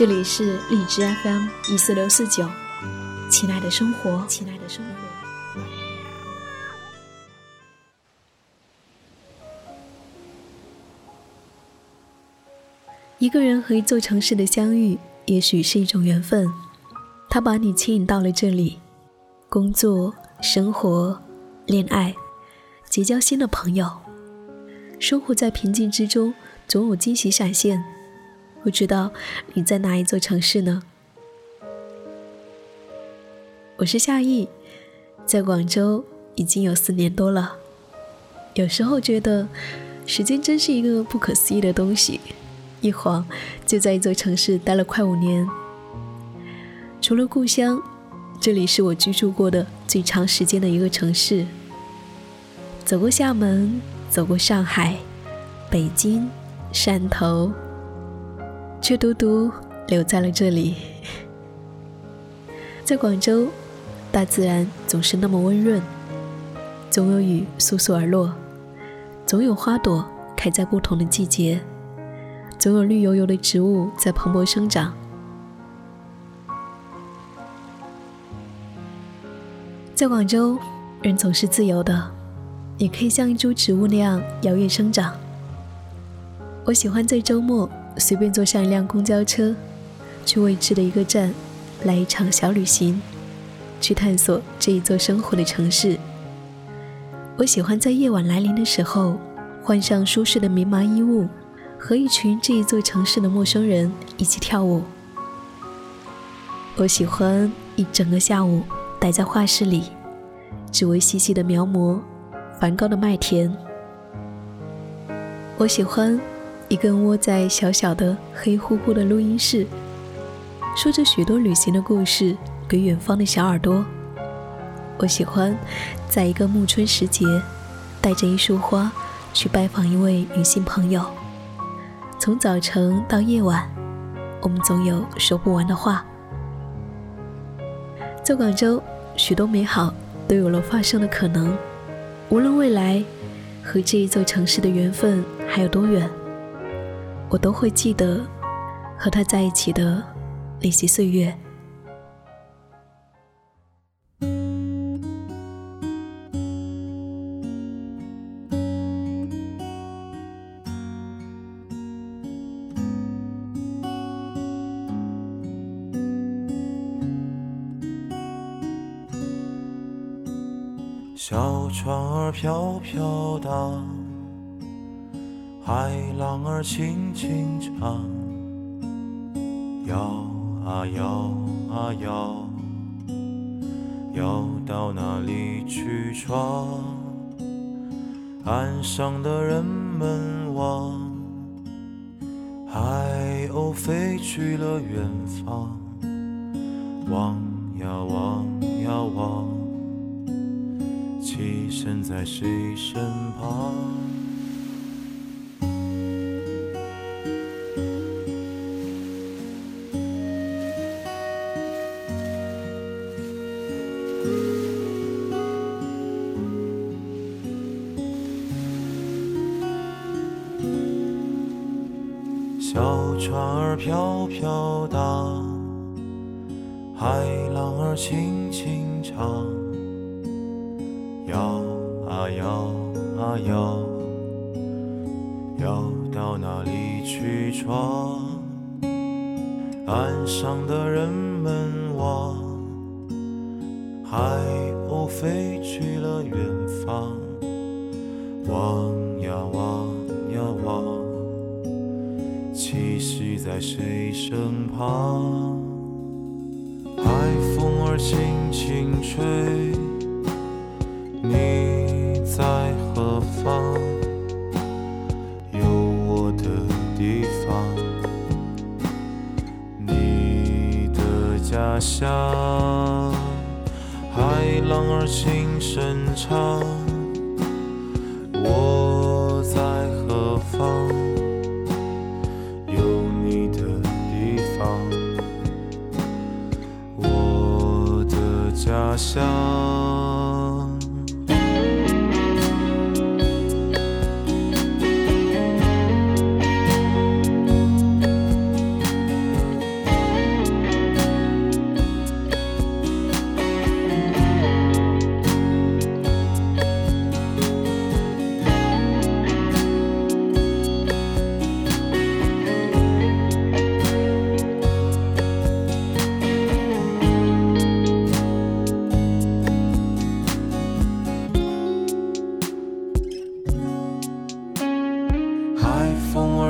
这里是荔枝 FM 一四六四九，亲爱的生活，亲爱的生活。一个人和一座城市的相遇，也许是一种缘分，他把你牵引到了这里，工作、生活、恋爱，结交新的朋友，生活在平静之中，总有惊喜闪现。不知道你在哪一座城市呢？我是夏意，在广州已经有四年多了。有时候觉得时间真是一个不可思议的东西，一晃就在一座城市待了快五年。除了故乡，这里是我居住过的最长时间的一个城市。走过厦门，走过上海、北京、汕头。却独独留在了这里。在广州，大自然总是那么温润，总有雨簌簌而落，总有花朵开在不同的季节，总有绿油油的植物在蓬勃生长。在广州，人总是自由的，也可以像一株植物那样摇曳生长。我喜欢在周末。随便坐上一辆公交车，去未知的一个站，来一场小旅行，去探索这一座生活的城市。我喜欢在夜晚来临的时候，换上舒适的棉麻衣物，和一群这一座城市的陌生人一起跳舞。我喜欢一整个下午待在画室里，只为细细的描摹梵高的麦田。我喜欢。一个人窝在小小的黑乎乎的录音室，说着许多旅行的故事给远方的小耳朵。我喜欢在一个暮春时节，带着一束花去拜访一位女性朋友。从早晨到夜晚，我们总有说不完的话。在广州，许多美好都有了发生的可能。无论未来和这一座城市的缘分还有多远。我都会记得和他在一起的那些岁月。小船儿飘飘荡。海浪儿轻轻唱，摇啊摇啊摇，摇到哪里去闯？岸上的人们望，海鸥飞去了远方，望呀望呀望，栖身在谁身旁？船儿飘飘荡，海浪儿轻轻唱，摇啊摇啊摇，摇到哪里去闯？岸上的人们望，海鸥飞去了远方，望呀望。栖息在谁身旁？海风儿轻轻吹，你在何方？有我的地方，你的家乡，海浪儿轻声唱，的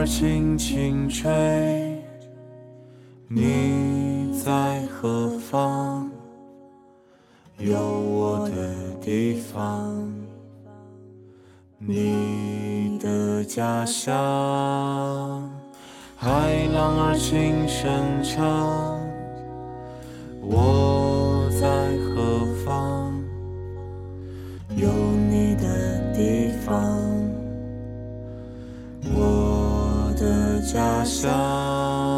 家乡。轻轻吹，你在何方？有我的地方，你的家乡。海浪儿轻声唱，我在何方？有你的地方。家乡，